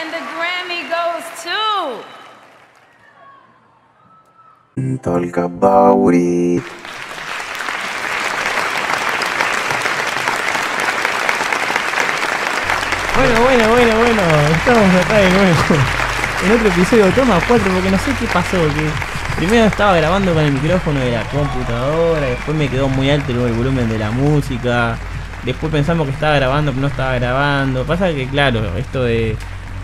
And the Grammy goes to. Talk about it. Bueno, bueno, bueno, bueno, estamos acá de nuevo. En otro episodio, toma 4, porque no sé qué pasó. Que primero estaba grabando con el micrófono de la computadora, después me quedó muy alto el volumen de la música. Después pensamos que estaba grabando, pero no estaba grabando. Pasa que, claro, esto de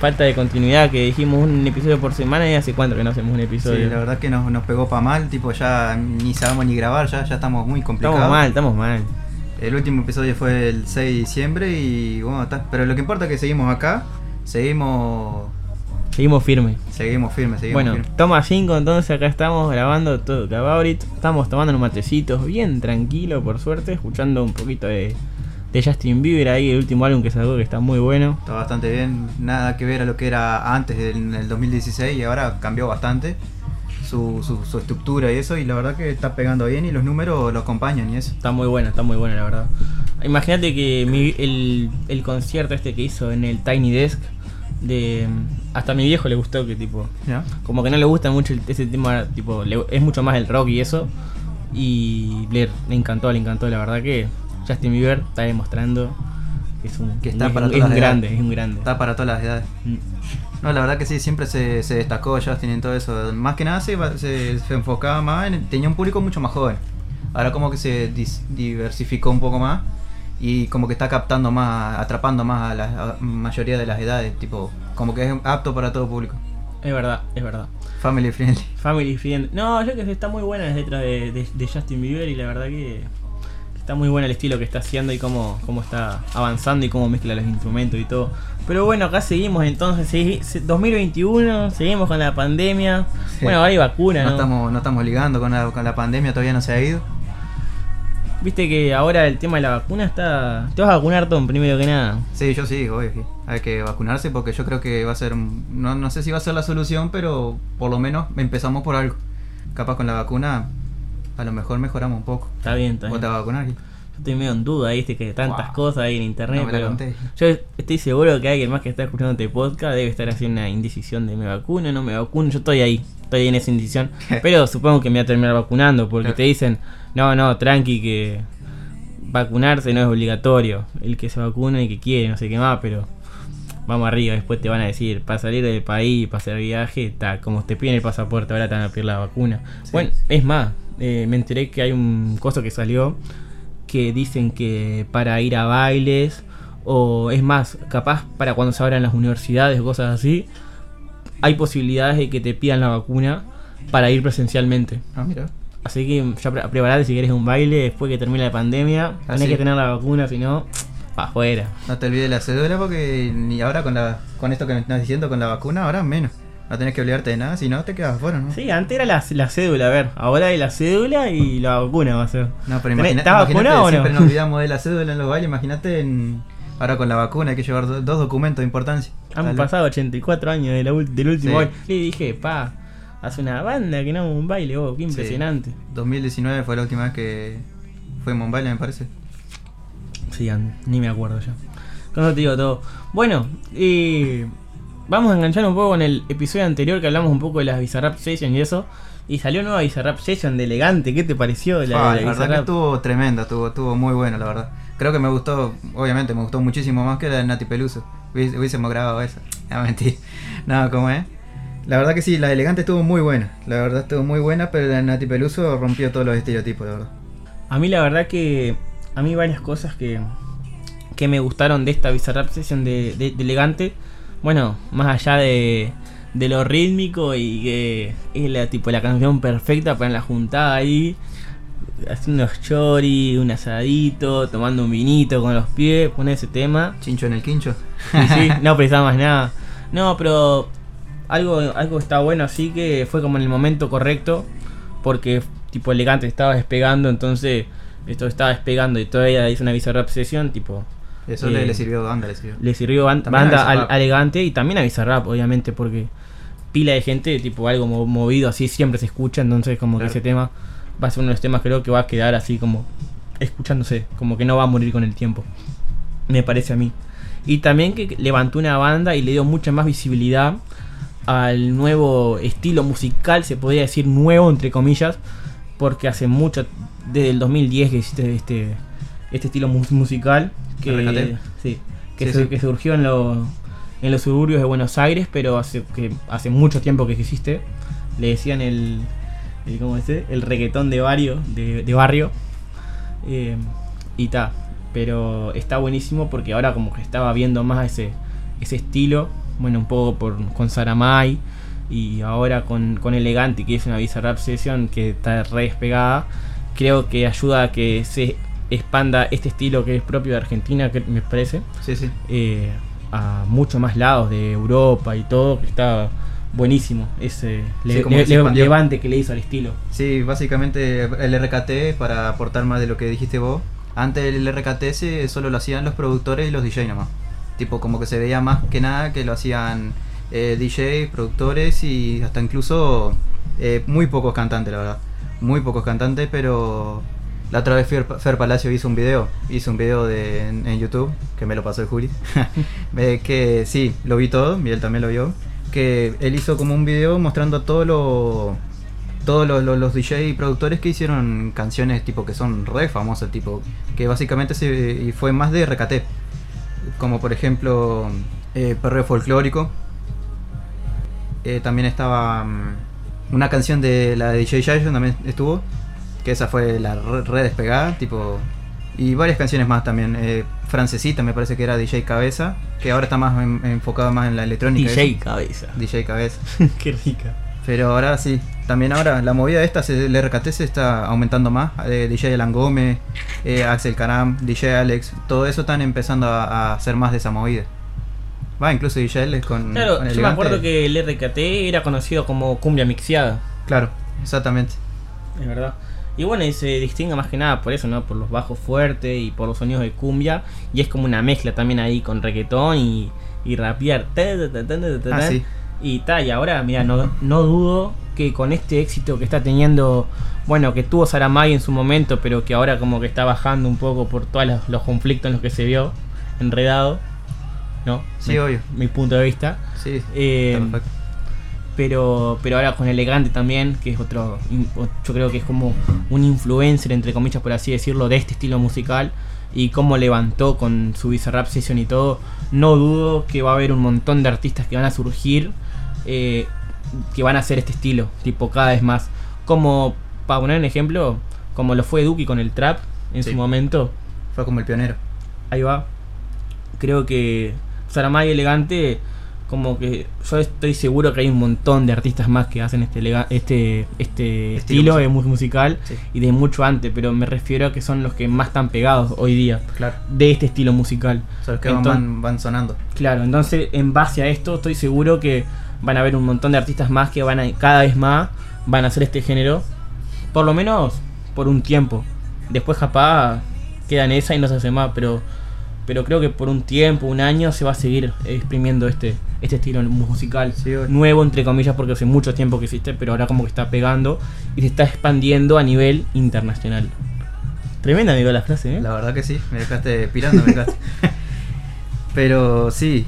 falta de continuidad, que dijimos un episodio por semana y hace cuánto que no hacemos un Sí, episodio. la verdad que nos, nos pegó pa' mal, tipo ya ni sabemos ni grabar, ya, ya estamos muy complicados. estamos mal, estamos mal. El último episodio fue el 6 de diciembre y bueno, está. Pero lo que importa es que seguimos acá, seguimos Seguimos firmes. seguimos firmes, seguimos Bueno, toma 5, entonces acá estamos grabando todo Cabaurit. Estamos tomando unos matecitos bien tranquilo, por suerte, escuchando un poquito de, de Justin Bieber ahí, el último álbum que sacó que está muy bueno. Está bastante bien, nada que ver a lo que era antes del del 2016 y ahora cambió bastante su, su, su estructura y eso y la verdad que está pegando bien y los números lo acompañan y eso. Está muy bueno, está muy bueno, la verdad. Imagínate que mi- el, el concierto este que hizo en el Tiny Desk, de hasta a mi viejo le gustó que tipo como que no le gusta mucho el- ese tema tipo le- es mucho más el rock y eso y le, le encantó le encantó la verdad que Justin Bieber está demostrando que es un Que está es para un- todas es un las grande es un grande Está para todas las edades. Mm. No, la verdad que sí, siempre se, se destacó Justin en todo eso. Más que nada se, se, se enfocaba más en. Tenía un público mucho más joven. Ahora, como que se dis- diversificó un poco más y como que está captando más, atrapando más a la mayoría de las edades. Tipo, como que es apto para todo público. es verdad es verdad Family friendly. Family Friend no yo que sé está muy buena las letras de, de- de Justin Bieber y la verdad que está muy bueno el estilo que está haciendo y cómo, cómo está avanzando y cómo mezcla los instrumentos y todo pero bueno acá seguimos entonces segui- se- 2021 seguimos con la pandemia Sí. bueno ahora hay vacuna No ¿no? estamos, no estamos ligando con la, con la pandemia, todavía no se ha ido. Viste que ahora el tema de la vacuna está. Te vas a vacunar, Tom, primero que nada. Sí, yo sí, obvio. Hay que vacunarse porque yo creo que va a ser. No, no sé si va a ser la solución, pero por lo menos empezamos por algo. Capaz con la vacuna, a lo mejor mejoramos un poco. Está bien, está ¿Vos bien. te vas a vacunar? Yo estoy medio en duda, viste, que tantas Wow. cosas hay en internet. No me pero yo estoy seguro que alguien más que está escuchando este podcast debe estar haciendo una indecisión de me vacuno, no me vacuno. Yo estoy ahí, estoy en esa indecisión. pero supongo que me voy a terminar vacunando porque Claro. te dicen, no, no, tranqui, que vacunarse no es obligatorio. El que se vacuna y que quiere, no sé qué más, pero vamos arriba. Después te van a decir, para salir del país, para hacer viaje, está, como te piden el pasaporte, ahora te van a pedir la vacuna. Sí. Bueno, es más, eh, me enteré que hay un coso que salió que dicen que para ir a bailes o es más, capaz para cuando se abran las universidades o cosas así, hay posibilidades de que te pidan la vacuna para ir presencialmente. Ah, mira. Así que ya pre- preparate si quieres un baile después que termine la pandemia. Ah, Tenés que tener la vacuna, si no, para afuera. No te olvides la cédula porque ni ahora con la con esto que me estás diciendo con la vacuna, ahora menos. No tenés que olvidarte de nada, si no te quedas afuera, ¿no? Sí, antes era la, la cédula, a ver, ahora hay la cédula y la vacuna va a ser. No, pero ¿Tenés- imagina, ¿Estás imagínate, vacunado o no? siempre nos olvidamos de la cédula en los bailes, imagínate en, ahora con la vacuna hay que llevar do- dos documentos de importancia. Han Dale. pasado 84 años de la del último Sí. baile. Le dije, pa, hace una banda que no un baile, vos, qué Sí. impresionante. 2019 fue la última vez que fuimos a un baile, me parece. Sí, ni me acuerdo ya. Con eso te digo todo. Bueno, y vamos a enganchar un poco con el episodio anterior que hablamos un poco de las Bizarrap Sessions y eso. Y salió nueva Bizarrap Session de elegante. ¿Qué te pareció la, Ah, la la verdad que estuvo tremenda, estuvo, estuvo muy buena, la verdad. Creo que me gustó, obviamente me gustó muchísimo más que la de Nati Peluso. Hubies- Hubiésemos grabado esa. No, mentira. No, ¿cómo es? La verdad que sí, la de elegante estuvo muy buena. La verdad estuvo muy buena, pero la de Nati Peluso rompió todos los estereotipos, la verdad. A mí la verdad que a mí varias cosas que, que me gustaron de esta Bizarrap Session de, de- de Elegante. Bueno, más allá de, de lo rítmico y que es la, tipo, la canción perfecta para la juntada ahí. Haciendo unos chori, un asadito, tomando un vinito con los pies, pone ese tema. Chincho en el quincho. Sí, sí, no precisaba más nada. No, pero algo, algo está bueno así que fue como en el momento correcto. Porque tipo elegante estaba despegando, entonces esto estaba despegando y todavía hizo una Bizarrap sesión, tipo. Eso Eh, le, le sirvió, banda le sirvió. Le sirvió ban- También a banda al, elegante y también a Bizarrap, obviamente, porque pila de gente, tipo algo mo- movido así, siempre se escucha, entonces como Claro. que ese tema va a ser uno de los temas creo que va a quedar así como escuchándose, como que no va a morir con el tiempo. Me parece a mí. Y también que levantó una banda y le dio mucha más visibilidad al nuevo estilo musical, se podría decir nuevo entre comillas, porque hace mucho, desde el 2010 que existe este, este estilo mu- musical, que, RKT. sí, que, Sí, su- sí. que surgió en, lo- en los suburbios de Buenos Aires, pero hace, que hace mucho tiempo que existe. Le decían el, el, ¿cómo dice? el reggaetón de, barrio de, de barrio. Eh, y ta, pero está buenísimo porque ahora como que estaba viendo más ese, ese estilo, bueno, un poco por, con Saramay y ahora con, con Elegante, que es una Bizarrap Session que está re despegada, creo que ayuda a que se expanda este estilo que es propio de Argentina, que me parece, Sí, sí. eh, a muchos más lados de Europa y todo, que está buenísimo ese le- como le- levante que le hizo al estilo. Sí, básicamente el RKT, para aportar más de lo que dijiste vos, antes el RKT se, solo lo hacían los productores y los DJ nomás. Tipo, como que se veía más que nada que lo hacían eh, DJ, productores y hasta incluso eh, muy pocos cantantes, la verdad. Muy pocos cantantes, pero la otra vez Fer, Fer Palacio hizo un video, hizo un video de, en, en YouTube, que me lo pasó el Juli, Eh, que sí, lo vi todo, y él también lo vio, que él hizo como un video mostrando todo lo todos los, los, los DJ y productores que hicieron canciones tipo que son re famosas, tipo que básicamente se fue más de RKT, como por ejemplo eh, Perreo Folclórico. Eh, también estaba mm, una canción de la de DJ Jason también estuvo, que esa fue la re, re despegada, tipo y varias canciones más también. Eh, Francesita me parece que era DJ Cabeza, que ahora está más en- enfocada más en la electrónica. DJ eso. cabeza. DJ Cabeza. Qué rica. Pero ahora sí, también ahora la movida esta, se- el RKT se está aumentando más. Eh, DJ Alan Gómez, eh, Axel Caram, DJ Alex, todo eso están empezando a, a hacer más de esa movida. Va, incluso DJ Alex con. Claro, con yo me acuerdo que el RKT era conocido como cumbia mixeada, Claro, exactamente. es verdad. Y bueno, y se distingue más que nada por eso, ¿no? Por los bajos fuertes y por los sonidos de cumbia. Y es como una mezcla también ahí con reggaetón y, y rapear. Ah, sí. Y tal, y ahora, mira, no, no dudo que con este éxito que está teniendo, bueno, que tuvo Saramay en su momento, pero que ahora como que está bajando un poco por todos los, los conflictos en los que se vio enredado, ¿no? Sí, mi, obvio. Mi punto de vista. Sí, Eh, está perfecto. Pero pero ahora con Elegante también, que es otro, yo creo que es como un influencer, entre comillas, por así decirlo, de este estilo musical y cómo levantó con su Bizarrap Session y todo, no dudo que va a haber un montón de artistas que van a surgir eh, que van a hacer este estilo, tipo cada vez más. Como, para poner un ejemplo, como lo fue Duki con el trap en Sí. su momento, Fue como el pionero. Ahí va. Creo que Saramay Elegante, como que yo estoy seguro que hay un montón de artistas más que hacen este este este estilo, musical. de mu- musical Sí. y de mucho antes, pero me refiero a que son los que más están pegados hoy día Claro. de este estilo musical. O sea, los que van- Enton- van, van sonando. Claro, entonces en base a esto estoy seguro que van a haber un montón de artistas más que van a cada vez más van a hacer este género, por lo menos por un tiempo. Después capaz queda en esa y no se hace más, pero pero creo que por un tiempo, un año se va a seguir exprimiendo este este estilo musical Sí, nuevo entre comillas porque hace mucho tiempo que existe, pero ahora como que está pegando y se está expandiendo a nivel internacional. Tremenda amigo la frase, ¿eh? La verdad que sí, me dejaste pirando, me dejaste. Pero sí,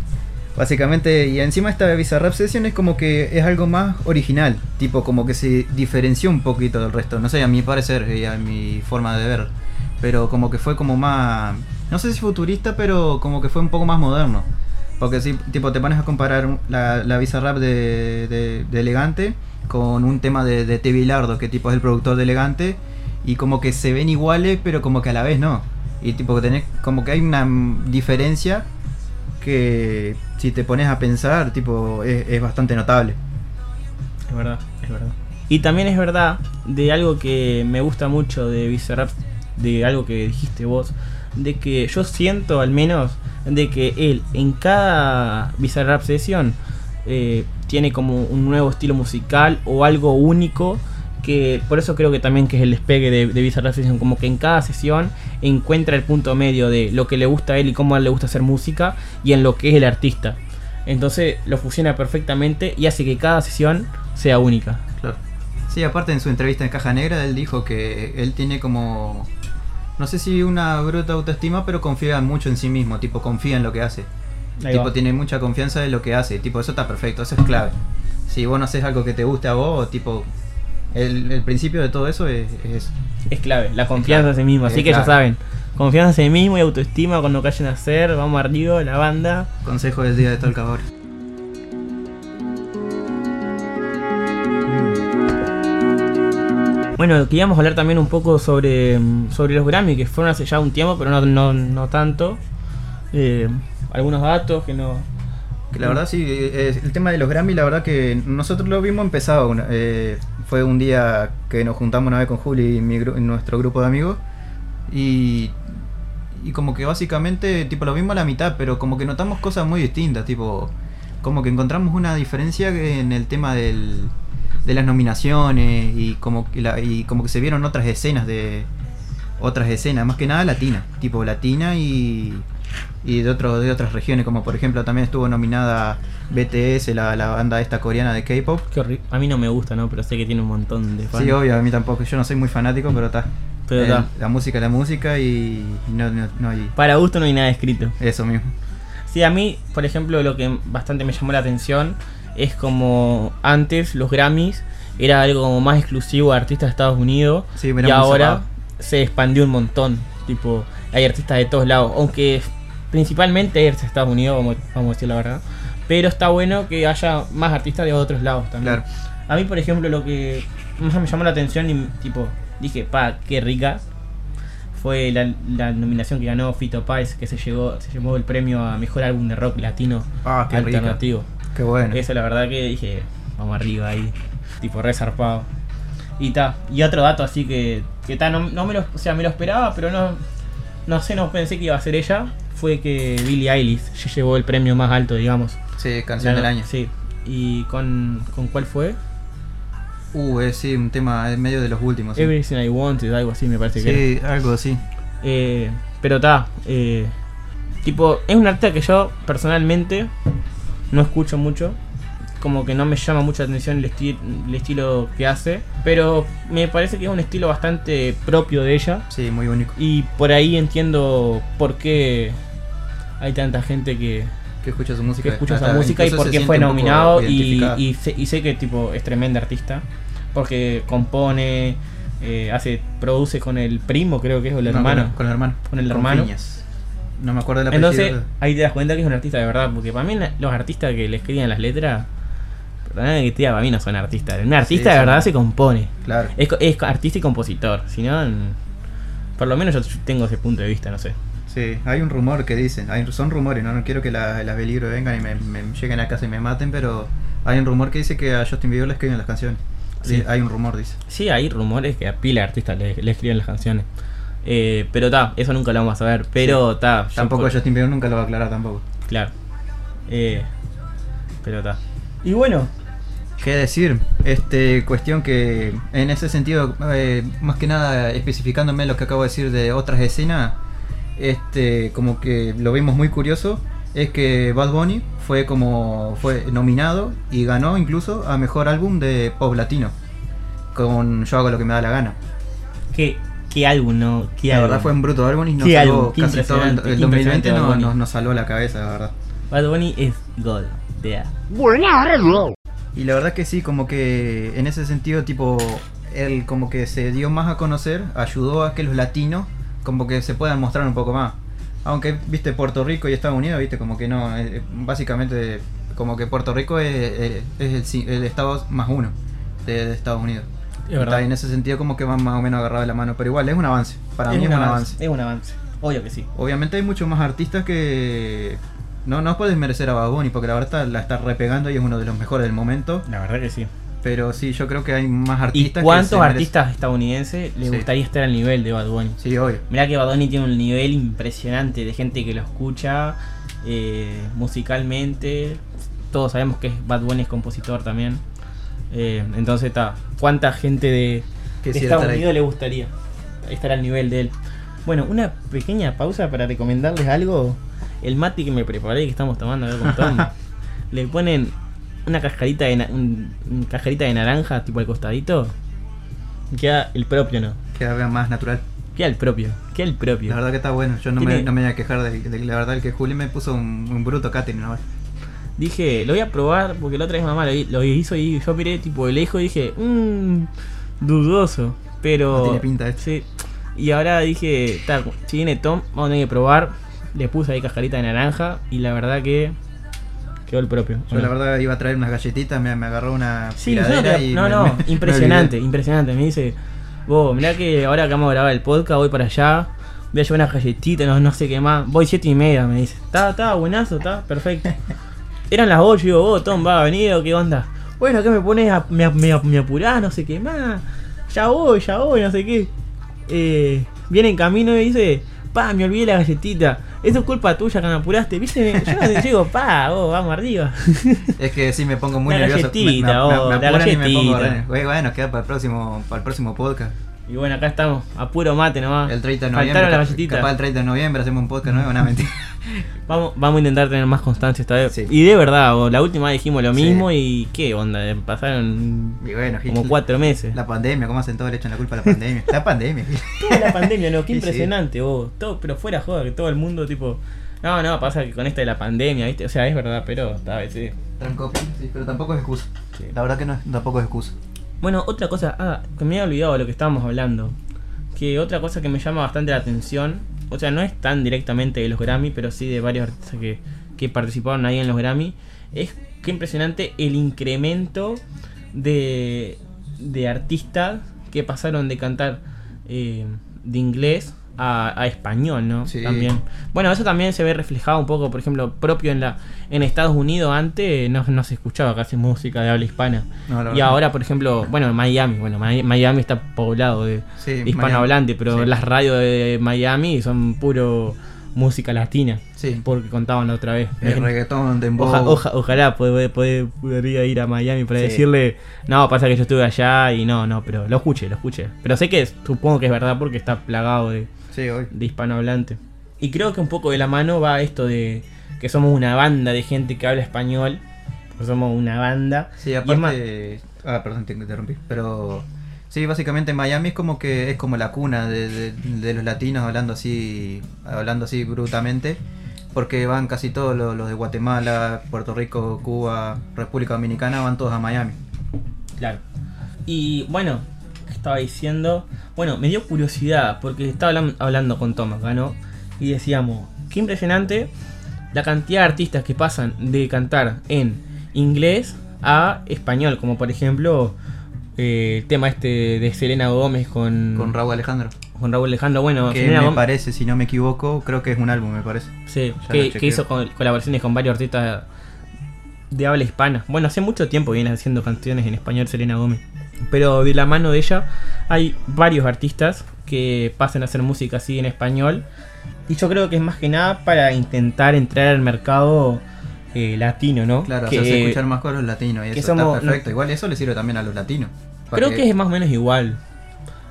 básicamente, y encima esta Bizarrap Session es como que es algo más original, tipo como que se diferenció un poquito del resto, no sé, a mi parecer y a mi forma de ver, pero como que fue como más, no sé si futurista, pero como que fue un poco más moderno. Porque si tipo te pones a comparar la, la de, de, de Elegante con un tema de, de T. Bilardo, que tipo es el productor de Elegante, y como que se ven iguales, pero como que a la vez no. Y tipo que tenés, como que hay una diferencia que si te pones a pensar, tipo, es, es bastante notable. Es verdad, es verdad. Y también es verdad de algo que me gusta mucho de Bizarrap, de algo que dijiste vos, de que yo siento al menos de que él en cada Bizarrap sesión eh, tiene como un nuevo estilo musical o algo único que por eso creo que también que es el despegue de, de Bizarrap Session, como que en cada sesión encuentra el punto medio de lo que le gusta a él y cómo le gusta hacer música y en lo que es el artista. Entonces lo fusiona perfectamente y hace que cada sesión sea única. Claro. Sí, aparte en su entrevista en Caja Negra, él dijo que él tiene como, no sé si una bruta autoestima, pero confía mucho en sí mismo, tipo confía en lo que hace. Ahí tipo, va. tiene mucha confianza en lo que hace. Tipo, eso está perfecto, eso es clave. Si vos no haces algo que te guste a vos, tipo, el, el principio de todo eso es, es eso. Es clave, la confianza en sí mismo. Así Es que ya saben, confianza en sí mismo y autoestima cuando cayen a hacer. Vamos arriba, la banda. Consejo del día de todo Bueno, queríamos hablar también un poco sobre, mm, sobre los Grammy, que fueron hace ya un tiempo, pero no, no, no tanto. Eh, algunos datos que no... Que la verdad sí, eh, el tema de los Grammy, la verdad que nosotros lo vimos empezado. eh, fue un día que nos juntamos una vez con Juli y nuestro grupo de amigos. Y, y como que básicamente, tipo, lo vimos a la mitad, pero como que notamos cosas muy distintas. Tipo, como que encontramos una diferencia en el tema del, de las nominaciones y como, que la- y como que se vieron otras escenas de otras escenas, más que nada latina, tipo latina y, y de otro, de otras regiones, como por ejemplo también estuvo nominada BTS, la, la banda esta coreana de K-pop. A mí no me gusta, ¿no? Pero sé que tiene un montón de fans. Sí, obvio, a mí tampoco, yo no soy muy fanático, pero está. Pero El- está. La música es la música y no, no, no hay Para gusto no hay nada escrito. eso mismo. Sí, a mí, por ejemplo, lo que bastante me llamó la atención es como antes los Grammys era algo como más exclusivo de artistas de Estados Unidos Sí, y ahora cerrado. se expandió un montón. Tipo, hay artistas de todos lados, aunque principalmente hay artistas de Estados Unidos, vamos, vamos a decir la verdad. Pero está bueno que haya más artistas de otros lados también. Claro. A mí, por ejemplo, lo que más me llamó la atención y tipo dije, pa, qué rica, fue la, la nominación que ganó Fito Páez, que se llevó, se llevó el premio a mejor álbum de rock latino Ah, qué rica. Qué bueno. Eso la verdad que dije, vamos arriba ahí, tipo re zarpado. Y ta, y otro dato así que, que ta, no, no me lo, o sea, me lo esperaba, pero no, no sé, no pensé que iba a ser ella, fue que Billie Eilish se llevó el premio más alto, digamos. Sí, canción La- del año. Sí. ¿Y con, con cuál fue? Uh, es sí, un tema en medio de los últimos. Sí, Everything I Wanted, algo así me parece que era. Sí, algo así. Eh, pero está, eh, tipo, es un artista que yo personalmente no escucho mucho. Como que no me llama mucho la atención el, esti- el estilo que hace. Pero me parece que es un estilo bastante propio de ella. Sí, muy único. Y por ahí entiendo por qué hay tanta gente que, Que escucha su música. que escucha Hasta música y por qué fue nominado. Y, y sé, y sé que tipo es tremenda artista. Porque compone, eh, hace, produce con el primo, creo que es, o el No, hermano. Con, el hermano. Con el hermano. No me acuerdo del apellido. Entonces, ahí te das cuenta que es un artista de verdad. Porque para mí, la- los artistas que le escriben las letras, que diga, para mí no son artistas. Un artista Sí, de verdad se compone. Claro. Es, es artista y compositor. Si no, por lo menos yo tengo ese punto de vista, no sé. Sí, hay un rumor que dicen, hay, son rumores, no, no quiero que la- las peligro vengan y me, me lleguen a casa y me maten, pero hay un rumor que dice que a Justin Bieber le escriben las canciones. Sí. Sí, hay un rumor, dice. Sí, hay rumores que a pila de artistas le, le escriben las canciones. Eh, pero ta, eso nunca lo vamos a saber. Pero ta, yo Tampoco por- Justin Bieber nunca lo va a aclarar tampoco. Claro. Eh, pero ta. Y bueno, ¿Qué decir? Este, cuestión que en ese sentido, eh, más que nada especificándome lo que acabo de decir de otras escenas, este, como que lo vimos muy curioso, es que Bad Bunny fue como fue nominado y ganó incluso a mejor álbum de pop latino con Yo hago lo que me da la gana. ¿qué, qué álbum, no? ¿Qué La álbum? verdad fue un bruto álbum y nos salvó casi todo el, impresionante, el qué 2020 impresionante Bad nos, nos, nos salvó la cabeza, la verdad. Bad Bunny es God. Yeah. Y la verdad que sí, como que en ese sentido, tipo, él como que se dio más a conocer, ayudó a que los latinos como que se puedan mostrar un poco más. Aunque, viste, Puerto Rico y Estados Unidos, viste, como que no, eh, básicamente como que Puerto Rico es, es- es el, el estado más uno de, de Estados Unidos. Es. Está, y en ese sentido como que van más o menos agarrados de la mano, pero igual es un avance, para mí es un avance. Es un avance. Obvio que sí. Obviamente hay muchos más artistas que no, no puedes merecer a Bad Bunny porque la verdad la está repegando y es uno de los mejores del momento. La verdad que sí. Pero sí, yo creo que hay más ¿Y artistas. que cuántos merecen- artistas estadounidenses les Sí. gustaría estar al nivel de Bad Bunny? Sí, obvio. Mirá que Bad Bunny tiene un nivel impresionante de gente que lo escucha eh, musicalmente. Todos sabemos que Bad Bunny es compositor también. Eh, entonces, está. ¿Cuánta gente de, Estados. Unidos le gustaría estar al nivel de él? Bueno, una pequeña pausa para recomendarles algo. El mate que me preparé, que estamos tomando acá con Tom, le ponen una cascarita de, na- un- cascarita de naranja, tipo al costadito. Queda el propio, ¿no? Que haga más natural. Queda el propio, queda el propio. La verdad que está bueno. Yo no, me, no me voy a quejar de, de- la verdad que Juli me puso un, un bruto catering ahora. Dije, lo voy a probar porque la otra vez mamá lo, hi- lo hizo y yo miré tipo de lejos y dije, mmm, dudoso. Pero. No tiene pinta esto. Sí. Y ahora dije, "Ta, si viene Tom, vamos a tener que probar. Le puse ahí cascarita de naranja y la verdad que quedó el propio. Yo la verdad iba a traer unas galletitas, me, me agarró una Sí, no, pero- y no, me- no, me- impresionante, impresionante. Me dice, vos, mirá que ahora que vamos a grabar el podcast, voy para allá, voy a llevar unas galletitas, no, no sé qué más. Voy siete y media, me dice. Está, está, buenazo, está, perfecto. Eran las 8 y digo, vos, Tom, va a venir o qué onda. Bueno, ¿qué me pones? A, me, me, me apurás, no sé qué más. Ya voy, ya voy, no sé qué. Eh, viene en camino y dice, pa, me olvidé la galletita. Eso es culpa tuya que me apuraste, ¿viste? Yo no digo, pa, vos, vamos arriba. Es que sí me pongo muy La nervioso. me- me, galletita, me- oh, me la y me pongo galletita. bueno, queda para el próximo, para el próximo podcast. Y bueno, acá estamos, a puro mate nomás. El 30 de noviembre. Las. Capaz el 30 de noviembre hacemos un podcast nuevo, no mentira. Vamos, vamos a intentar tener más constancia esta vez. Sí. Y de verdad, vos, la última vez dijimos lo Sí. mismo y qué onda, pasaron Y bueno, Gil, como cuatro meses. La pandemia, ¿cómo hacen todo? Le echan la culpa a la pandemia. la pandemia. Toda la pandemia, ¿no? Qué Sí, impresionante, vos. Todo, pero fuera joda, que todo el mundo, tipo. No, no, pasa que con esta de la pandemia, ¿viste? O sea, es verdad, pero a veces. Trancó, sí, pero tampoco es excusa. La verdad que no, es- tampoco es excusa. Bueno, otra cosa, ah, que me había olvidado de lo que estábamos hablando. Que otra cosa que me llama bastante la atención, o sea, no es tan directamente de los Grammy, pero sí de varios artistas que, que participaron ahí en los Grammy, es que impresionante el incremento de, de artistas que pasaron de cantar eh, de inglés a, a español, ¿no? Sí. También. Bueno, eso también se ve reflejado un poco, por ejemplo, propio en la en Estados Unidos antes no, no se escuchaba casi música de habla hispana. No, y verdad. ahora, por ejemplo, bueno, en Miami, bueno, Mi- Miami está poblado de, Sí, de hispanohablantes, pero Sí. las radios de Miami son puro música latina, Sí. porque contaban la otra vez. El reggaetón, dembow. Oja- oja- ojalá pod- pod- podría ir a Miami para Sí. decirle, no, pasa que yo estuve allá y no, no, pero lo escuché, lo escuché. Pero sé que supongo que es verdad porque está plagado de, Sí, hoy. de hispanohablante. Y creo que un poco de la mano va esto de que somos una banda de gente que habla español, somos una banda. Sí, aparte. Ah, perdón, te interrumpí. Pero. Sí, básicamente Miami es como que es como la cuna de, de- de los latinos hablando así. Hablando así brutamente. Porque van casi todos los, los de Guatemala, Puerto Rico, Cuba, República Dominicana, van todos a Miami. Claro. Y bueno, ¿qué estaba diciendo? Bueno, me dio curiosidad porque estaba hablan- hablando con Tom acá, ¿no? Y decíamos, qué impresionante la cantidad de artistas que pasan de cantar en inglés a español, como por ejemplo eh, el tema este de Selena Gómez con, Con Raúl Alejandro. con Raúl Alejandro. Bueno, que Selena me Gómez- parece, si no me equivoco, creo que es un álbum, me parece. Sí, Ya que, que hizo col- colaboraciones con varios artistas de habla hispana. Bueno, hace mucho tiempo viene haciendo canciones en español Selena Gómez. Pero de la mano de ella hay varios artistas que pasan a hacer música así en español. Y yo creo que es más que nada para intentar entrar al mercado eh, latino, ¿no? Claro, que hacerse escuchar más con los latinos y que eso somos- está perfecto. Igual eso le sirve también a los latinos. Creo que es más o menos igual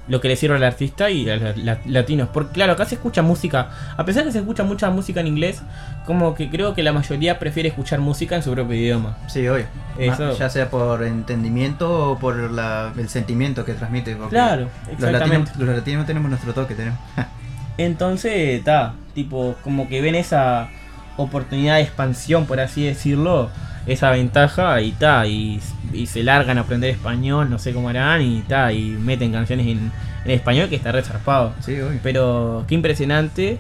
lo que le sirve al artista y a los la- latinos. Porque claro, acá se escucha música, a pesar de que se escucha mucha música en inglés, como que creo que la mayoría prefiere escuchar música en su propio idioma. Sí, Ma- Ya sea por entendimiento o por la- el sentimiento que transmite. Claro, los exactamente. latinos, los latinos tenemos nuestro toque, tenemos. Entonces, está, tipo, como que ven esa oportunidad de expansión, por así decirlo, esa ventaja y ta, y, y se largan a aprender español, no sé cómo harán, y ta, y meten canciones en, en español que está resarpado. sí. Pero qué impresionante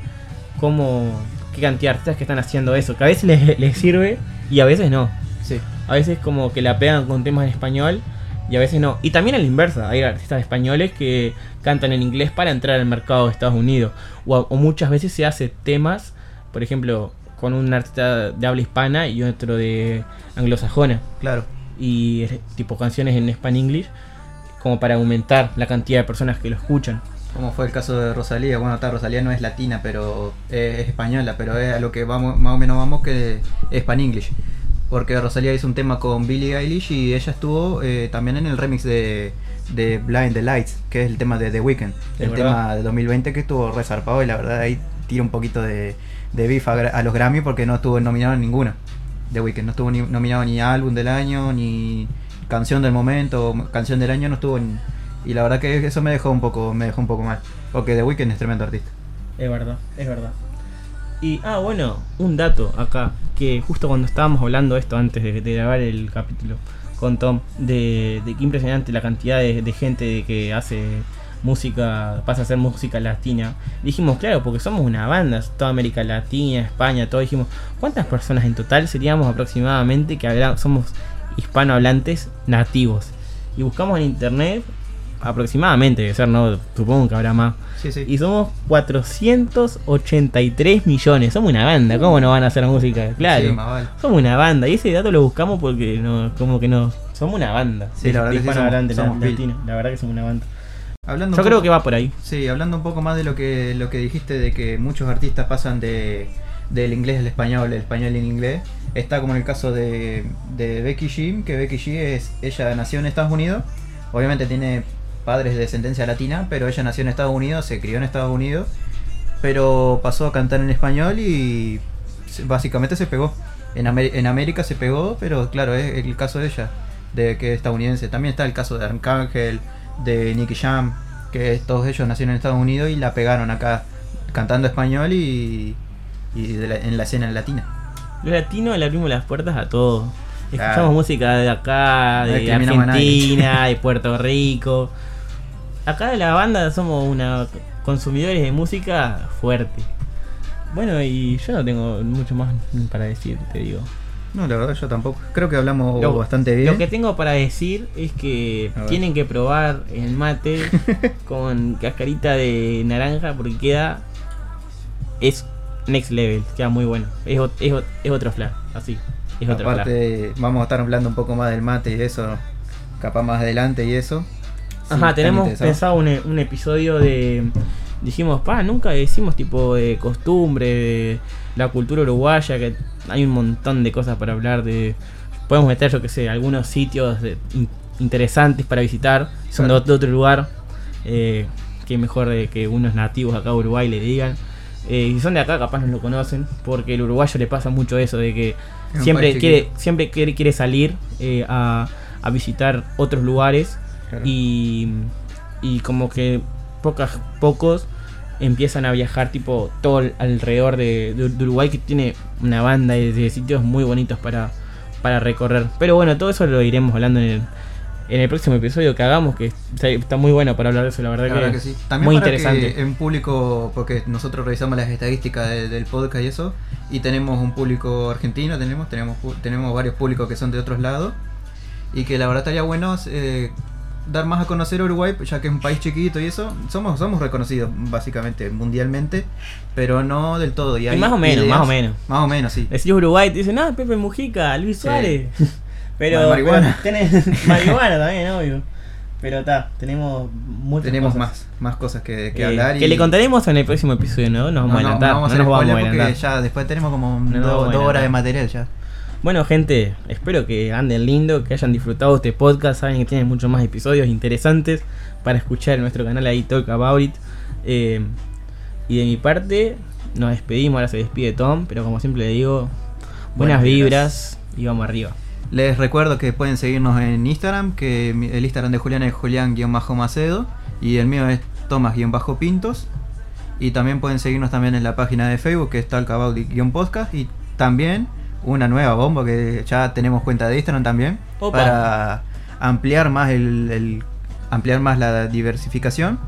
cómo, qué cantidad de artistas que están haciendo eso, que a veces les, les sirve y a veces no. Sí, A veces como que la pegan con temas en español y a veces no. Y también a la inversa, hay artistas españoles que cantan en inglés para entrar al mercado de Estados Unidos. O, o muchas veces se hace temas, por ejemplo, con un artista de habla hispana y otro de anglosajona. claro. Y eh, tipo canciones en Span-English, como para aumentar la cantidad de personas que lo escuchan. Como fue el caso de Rosalía. Bueno, está, Rosalía no es latina, pero es, es española, pero es a lo que vamos, más o menos vamos que es pan English. Porque Rosalía hizo un tema con Billie Eilish y ella estuvo eh, también en el remix de, de Blind the Lights, que es el tema de The Weeknd. El verdad. tema de 2020 que estuvo resarpado y la verdad ahí tira un poquito de, de beef a, los Grammy porque no estuvo nominado en ninguna. The Weeknd no estuvo nominado ni álbum del año, ni canción del momento, canción del año no estuvo ni- y la verdad que eso me dejó un poco, me dejó un poco mal. Porque The Weeknd es tremendo artista. Es verdad, es verdad. Y, ah, bueno, un dato acá, que justo cuando estábamos hablando esto antes de, grabar el capítulo con Tom, de, de qué impresionante la cantidad de, de gente que hace música, pasa a hacer música latina. Dijimos, claro, porque somos una banda, toda América Latina, España, todo. Dijimos, ¿cuántas personas en total seríamos aproximadamente que habla- somos hispanohablantes nativos? Y buscamos en internet, aproximadamente, debe ser, no, supongo que habrá más. Sí, sí. Y somos 483 millones. Somos una banda. ¿Cómo no van a hacer música? Claro. Sí, más vale. Somos una banda. Y ese dato lo buscamos porque no, como que no. Somos una banda. Sí, la verdad que sí, hispanohablante somos- somos latino. La verdad que somos una banda. Hablando Yo creo poco- que va por ahí. Sí, hablando un poco más de lo que lo que dijiste de que muchos artistas pasan de del inglés al español, el español en inglés, está como en el caso de, de Becky G, que Becky G es ella nació en Estados Unidos, obviamente tiene padres de descendencia latina, pero ella nació en Estados Unidos, se crió en Estados Unidos, pero pasó a cantar en español y básicamente se pegó. En, Amé- en América se pegó, pero claro, es el caso de ella, de que es estadounidense. También está el caso de Arcángel, de Nicky Jam, que todos ellos nacieron en Estados Unidos y la pegaron acá cantando español y, y de la- en la escena latina. Los latinos le abrimos las puertas a todo. Escuchamos Claro. música de acá, No de nadie. Argentina, de Puerto Rico. Acá de la banda somos una consumidores de música fuerte. Bueno, y yo no tengo mucho más para decir, te digo. No, la verdad yo tampoco. Creo que hablamos Lo- bastante bien. Lo que tengo para decir es que tienen que probar el mate con cascarita de naranja porque queda. Es next level, queda muy bueno. Es, es, es otro flash, así. Es otro flash. Aparte, vamos a estar hablando un poco más del mate y eso, capaz más adelante y eso. Ajá, tenemos pensado un, e- un episodio de. Dijimos, pa, nunca decimos tipo de costumbre, de la cultura uruguaya, que hay un montón de cosas para hablar de. Podemos meter, yo que sé, algunos sitios de- in- interesantes para visitar, son de, Claro. ot- de otro lugar, eh, que mejor de que unos nativos acá de Uruguay le digan. Eh, si son de acá, capaz no lo conocen, porque el uruguayo le pasa mucho eso de que siempre quiere, chiquito. siempre quiere, quiere salir eh, a, a visitar otros lugares Claro. y, y como que pocas, pocos empiezan a viajar tipo todo al- alrededor de, de- de Uruguay que tiene una banda de, de sitios muy bonitos para, para recorrer. Pero bueno, todo eso lo iremos hablando en el, en el próximo episodio que hagamos, que está, muy bueno para hablar de eso, la verdad, La que, verdad que sí. También muy para interesante. que en público, porque nosotros revisamos las estadísticas de- del podcast y eso, y tenemos un público argentino, tenemos, tenemos, tenemos varios públicos que son de otros lados, y que la verdad estaría bueno eh, dar más a conocer a Uruguay, ya que es un país chiquito y eso, somos, somos reconocidos básicamente mundialmente, pero no del todo. Y, hay más o menos, ideas- más o menos. Más o menos, sí. Decís Uruguay, te dicen, ah, Pepe Mujica, Luis Sí. Suárez. Pero, Ma- marihuana. pero tenés marihuana también, obvio. Pero está, tenemos muchas Tenemos cosas. más, más cosas que, que Eh, hablar. Que y- le contaremos en el próximo episodio, ¿no? Nos vamos No, a adelantar. no vamos a no nos vamos a porque ya después tenemos como No nos do- vamos a dos horas de material ya. Bueno, gente, espero que anden lindo, que hayan disfrutado este podcast. Saben que tienen muchos más episodios interesantes para escuchar en nuestro canal ahí, Talk About It. Eh, y de mi parte, nos despedimos. Ahora se despide Tom, pero como siempre le digo, buenas Buenas vibras y vamos arriba. Les recuerdo que pueden seguirnos en Instagram, que el Instagram de Julián es Julián-Macedo y el mío es Tomás-Pintos. Y también pueden seguirnos también en la página de Facebook que es Talkabout-podcast y también una nueva bomba que ya tenemos cuenta de Instagram también Opa. para ampliar más el, el- ampliar más la diversificación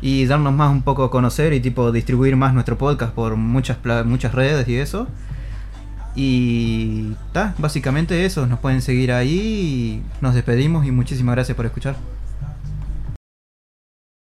y darnos más un poco a conocer y tipo distribuir más nuestro podcast por muchas muchas redes y eso. Y ta, básicamente eso, nos pueden seguir ahí nos despedimos y muchísimas gracias por escuchar.